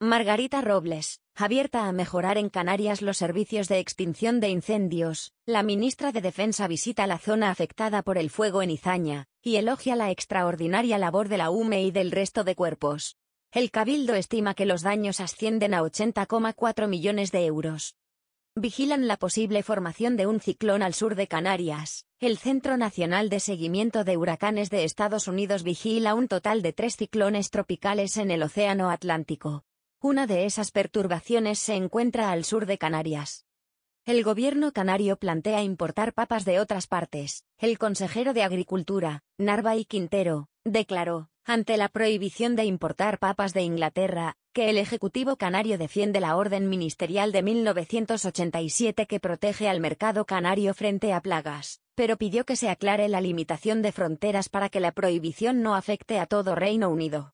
Margarita Robles, abierta a mejorar en Canarias los servicios de extinción de incendios, la ministra de Defensa visita la zona afectada por el fuego en Izaña, y elogia la extraordinaria labor de la UME y del resto de cuerpos. El Cabildo estima que los daños ascienden a 80,4 millones de euros. Vigilan la posible formación de un ciclón al sur de Canarias. El Centro Nacional de Seguimiento de Huracanes de Estados Unidos vigila un total de tres ciclones tropicales en el Océano Atlántico. Una de esas perturbaciones se encuentra al sur de Canarias. El gobierno canario plantea importar papas de otras partes. El consejero de Agricultura, Narva y Quintero, declaró, ante la prohibición de importar papas de Inglaterra, que el Ejecutivo canario defiende la orden ministerial de 1987 que protege al mercado canario frente a plagas, pero pidió que se aclare la limitación de fronteras para que la prohibición no afecte a todo Reino Unido.